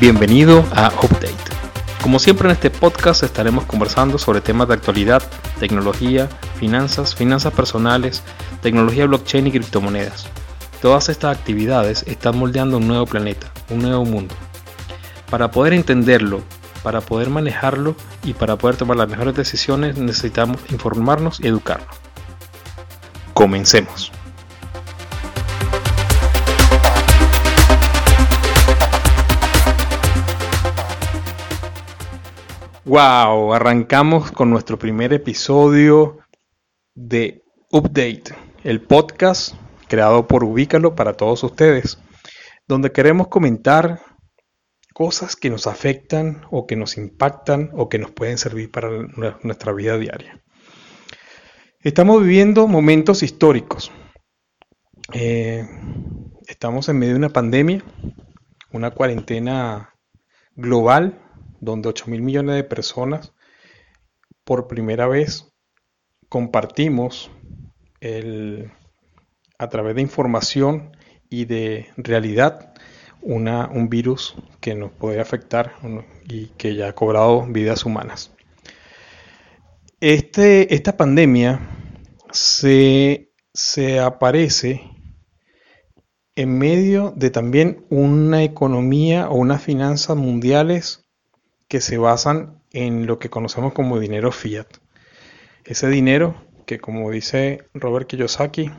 Bienvenido a Update. Como siempre en este podcast estaremos conversando sobre temas de actualidad, tecnología, finanzas, finanzas personales, tecnología blockchain y criptomonedas. Todas estas actividades están moldeando un nuevo planeta, un nuevo mundo. Para poder entenderlo, para poder manejarlo y para poder tomar las mejores decisiones necesitamos informarnos y educarnos. Comencemos. Wow, arrancamos con nuestro primer episodio de Update, el podcast creado por Ubícalo para todos ustedes, donde queremos comentar cosas que nos afectan o que nos impactan o que nos pueden servir para nuestra vida diaria. Estamos viviendo momentos históricos. Eh, estamos en medio de una pandemia, una cuarentena global donde 8 mil millones de personas por primera vez compartimos a través de información y de realidad un virus que nos puede afectar y que ya ha cobrado vidas humanas. Este, esta pandemia se aparece en medio de también una economía o unas finanzas mundiales que se basan en lo que conocemos como dinero fiat. Ese dinero que como dice Robert Kiyosaki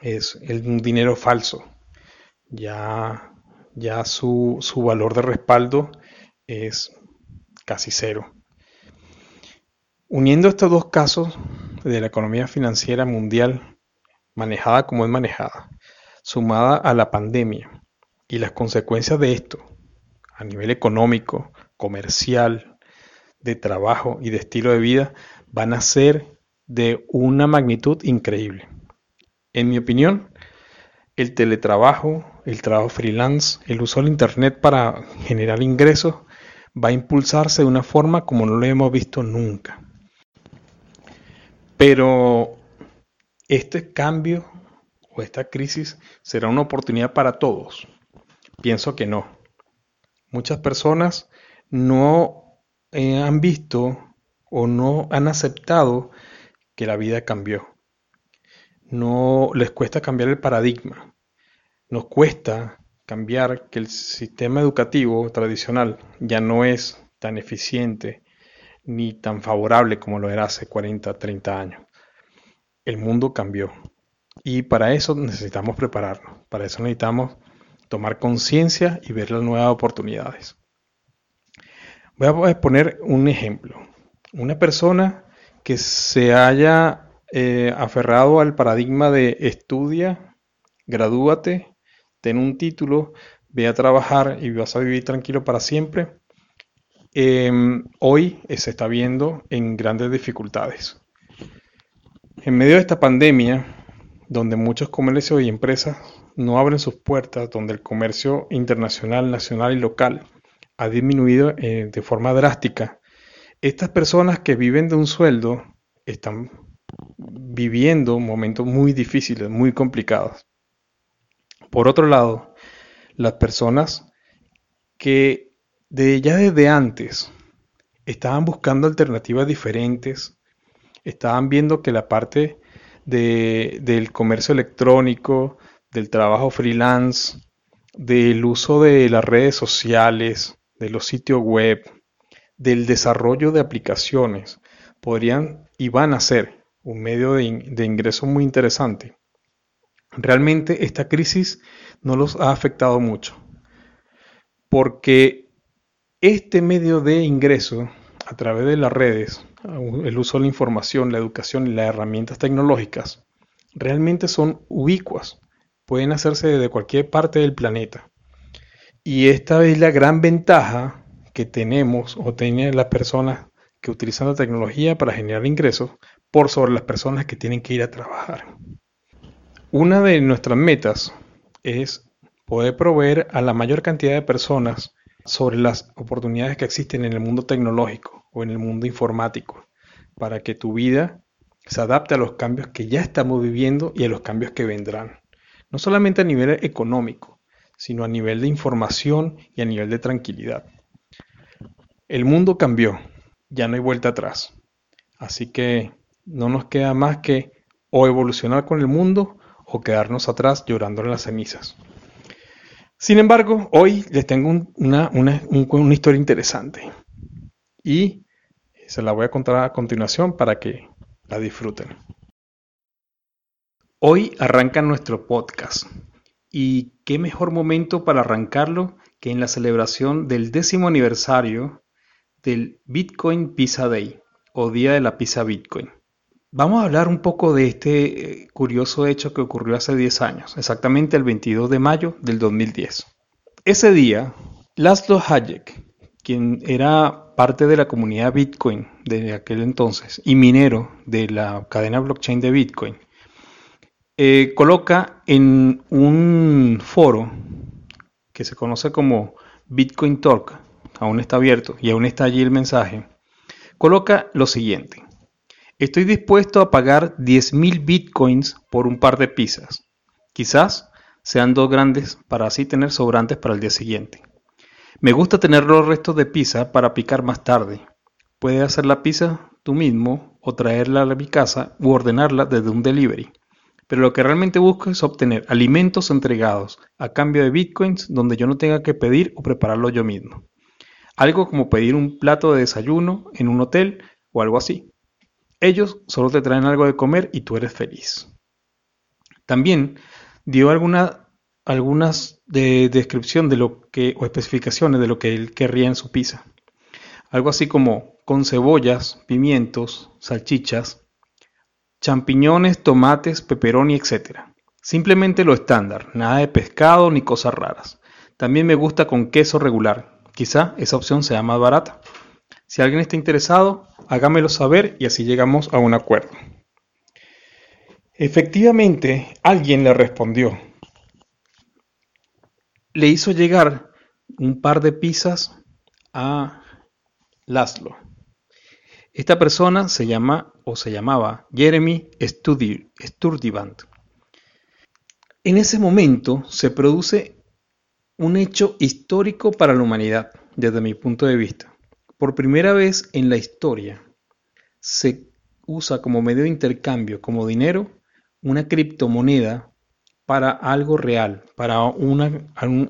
es un dinero falso. Ya, ya su, su valor de respaldo es casi cero. Uniendo estos dos casos de la economía financiera mundial, manejada como es manejada, sumada a la pandemia y las consecuencias de esto a nivel económico, comercial, de trabajo y de estilo de vida van a ser de una magnitud increíble. En mi opinión, el teletrabajo, el trabajo freelance, el uso del Internet para generar ingresos va a impulsarse de una forma como no lo hemos visto nunca. Pero este cambio o esta crisis será una oportunidad para todos. Pienso que no. Muchas personas no eh, han visto o no han aceptado que la vida cambió. No les cuesta cambiar el paradigma. Nos cuesta cambiar que el sistema educativo tradicional ya no es tan eficiente ni tan favorable como lo era hace 40, 30 años. El mundo cambió y para eso necesitamos prepararnos, para eso necesitamos tomar conciencia y ver las nuevas oportunidades. Voy a poner un ejemplo. Una persona que se haya eh, aferrado al paradigma de estudia, gradúate, ten un título, ve a trabajar y vas a vivir tranquilo para siempre, em, hoy se está viendo en grandes dificultades. En medio de esta pandemia, donde muchos comercios y empresas no abren sus puertas, donde el comercio internacional, nacional y local ha disminuido eh, de forma drástica. Estas personas que viven de un sueldo están viviendo momentos muy difíciles, muy complicados. Por otro lado, las personas que de ya desde antes estaban buscando alternativas diferentes, estaban viendo que la parte del comercio electrónico, del trabajo freelance, del uso de las redes sociales, de los sitios web, del desarrollo de aplicaciones, podrían y van a ser un medio de, ingreso muy interesante. Realmente esta crisis no los ha afectado mucho, porque este medio de ingreso a través de las redes, el uso de la información, la educación y las herramientas tecnológicas, realmente son ubicuas, pueden hacerse desde cualquier parte del planeta. Y esta es la gran ventaja que tenemos o tienen las personas que utilizan la tecnología para generar ingresos por sobre las personas que tienen que ir a trabajar. Una de nuestras metas es poder proveer a la mayor cantidad de personas sobre las oportunidades que existen en el mundo tecnológico o en el mundo informático para que tu vida se adapte a los cambios que ya estamos viviendo y a los cambios que vendrán. No solamente a nivel económico, sino a nivel de información y a nivel de tranquilidad. El mundo cambió, ya no hay vuelta atrás. Así que no nos queda más que o evolucionar con el mundo o quedarnos atrás llorando en las cenizas. Sin embargo, hoy les tengo una, una historia interesante y se la voy a contar a continuación para que la disfruten. Hoy arranca nuestro podcast y qué mejor momento para arrancarlo que en la celebración del décimo aniversario del Bitcoin Pizza Day o Día de la Pizza Bitcoin. Vamos a hablar un poco de este eh, curioso hecho que ocurrió hace 10 años, exactamente el 22 de mayo del 2010. Ese día, Laszlo Hayek, quien era parte de la comunidad Bitcoin de aquel entonces y minero de la cadena blockchain de Bitcoin, eh, coloca en un foro que se conoce como Bitcoin Talk, aún está abierto y aún está allí el mensaje, coloca lo siguiente. Estoy dispuesto a pagar 10.000 bitcoins por un par de pizzas. Quizás sean dos grandes para así tener sobrantes para el día siguiente. Me gusta tener los restos de pizza para picar más tarde. Puedes hacer la pizza tú mismo o traerla a mi casa u ordenarla desde un delivery. Pero lo que realmente busco es obtener alimentos entregados a cambio de bitcoins donde yo no tenga que pedir o prepararlo yo mismo. Algo como pedir un plato de desayuno en un hotel o algo así. Ellos solo te traen algo de comer y tú eres feliz. También dio alguna, algunas de descripción de lo que, o especificaciones de lo que él querría en su pizza. Algo así como con cebollas, pimientos, salchichas, champiñones, tomates, peperoni, etc. Simplemente lo estándar, nada de pescado ni cosas raras. También me gusta con queso regular. Quizá esa opción sea más barata. Si alguien está interesado, hágamelo saber y así llegamos a un acuerdo. Efectivamente, alguien le respondió. Le hizo llegar un par de pizzas a Laszlo. Esta persona se llama o se llamaba Jeremy Sturdivant. En ese momento se produce un hecho histórico para la humanidad, desde mi punto de vista. Por primera vez en la historia se usa como medio de intercambio, como dinero, una criptomoneda para algo real, para un,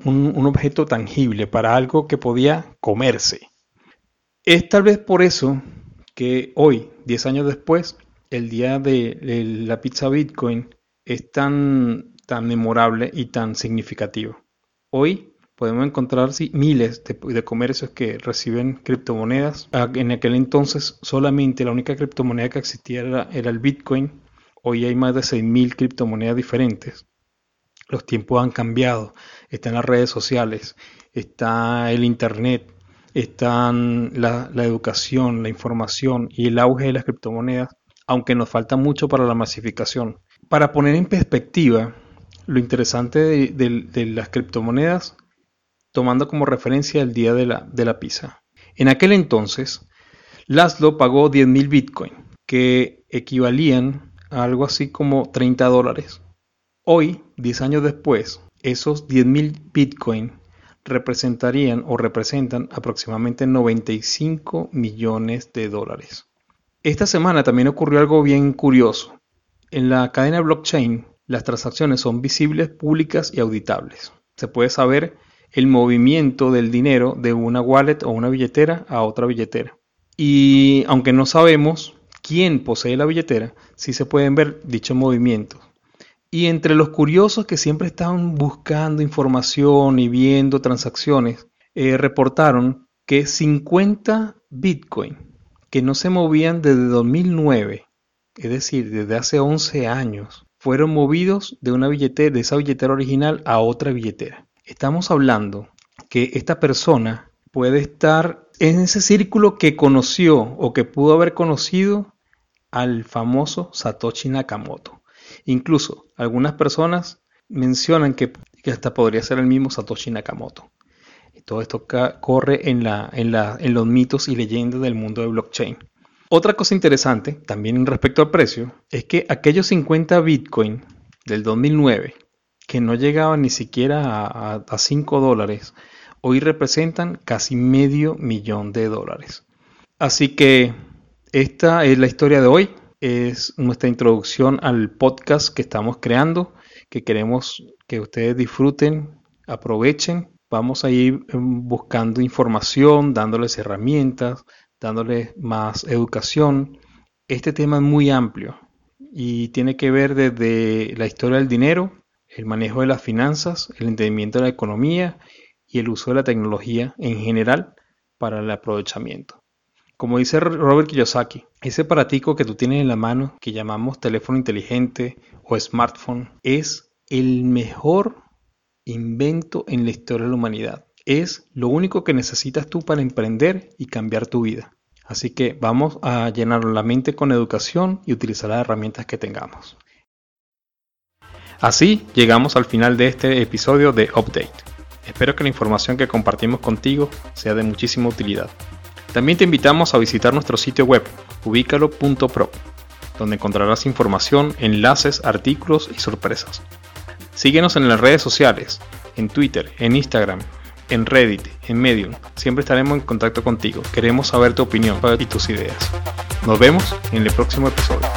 un, objeto tangible, para algo que podía comerse. Es tal vez por eso que hoy, 10 años después, el día de, la pizza Bitcoin es tan, tan memorable y tan significativo. Hoy podemos encontrar miles de, comercios que reciben criptomonedas. Ah, en aquel entonces solamente la única criptomoneda que existía era, el Bitcoin. Hoy hay más de 6.000 criptomonedas diferentes. Los tiempos han cambiado. Están las redes sociales, está el Internet, están la, educación, la información y el auge de las criptomonedas, aunque nos falta mucho para la masificación. Para poner en perspectiva lo interesante de las criptomonedas tomando como referencia el día de la, de la pizza. En aquel entonces, Laszlo pagó 10.000 bitcoin, que equivalían a algo así como 30 dólares. Hoy, 10 años después, esos 10.000 bitcoin representarían o representan aproximadamente 95 millones de dólares. Esta semana también ocurrió algo bien curioso. En la cadena blockchain, las transacciones son visibles, públicas y auditables. Se puede saber el movimiento del dinero de una wallet o una billetera a otra billetera. Y aunque no sabemos quién posee la billetera, sí se pueden ver dichos movimientos. Y entre los curiosos que siempre estaban buscando información y viendo transacciones, eh, reportaron que 50 Bitcoin que no se movían desde 2009, es decir, desde hace 11 años, fueron movidos de una billetera, de esa billetera original a otra billetera. Estamos hablando que esta persona puede estar en ese círculo que conoció o que pudo haber conocido al famoso Satoshi Nakamoto. Incluso algunas personas mencionan que, hasta podría ser el mismo Satoshi Nakamoto. Y todo esto corre en, la, en, la, en los mitos y leyendas del mundo de blockchain. Otra cosa interesante, también respecto al precio, es que aquellos 50 Bitcoin del 2009 que no llegaban ni siquiera a, 5 dólares, hoy representan casi medio millón de dólares. Así que esta es la historia de hoy, es nuestra introducción al podcast que estamos creando, que queremos que ustedes disfruten, aprovechen. Vamos a ir em, buscando información, dándoles herramientas, dándoles más educación. Este tema es muy amplio y tiene que ver desde la historia del dinero, el manejo de las finanzas, el entendimiento de la economía y el uso de la tecnología en general para el aprovechamiento. Como dice Robert Kiyosaki, ese aparatico que tú tienes en la mano, que llamamos teléfono inteligente o smartphone, es el mejor invento en la historia de la humanidad. Es lo único que necesitas tú para emprender y cambiar tu vida. Así que vamos a llenar la mente con educación y utilizar las herramientas que tengamos. Así llegamos al final de este episodio de Update. Espero que la información que compartimos contigo sea de muchísima utilidad. También te invitamos a visitar nuestro sitio web, ubicalo.pro, donde encontrarás información, enlaces, artículos y sorpresas. Síguenos en las redes sociales, en Twitter, en Instagram, en Reddit, en Medium. Siempre estaremos en contacto contigo. Queremos saber tu opinión y tus ideas. Nos vemos en el próximo episodio.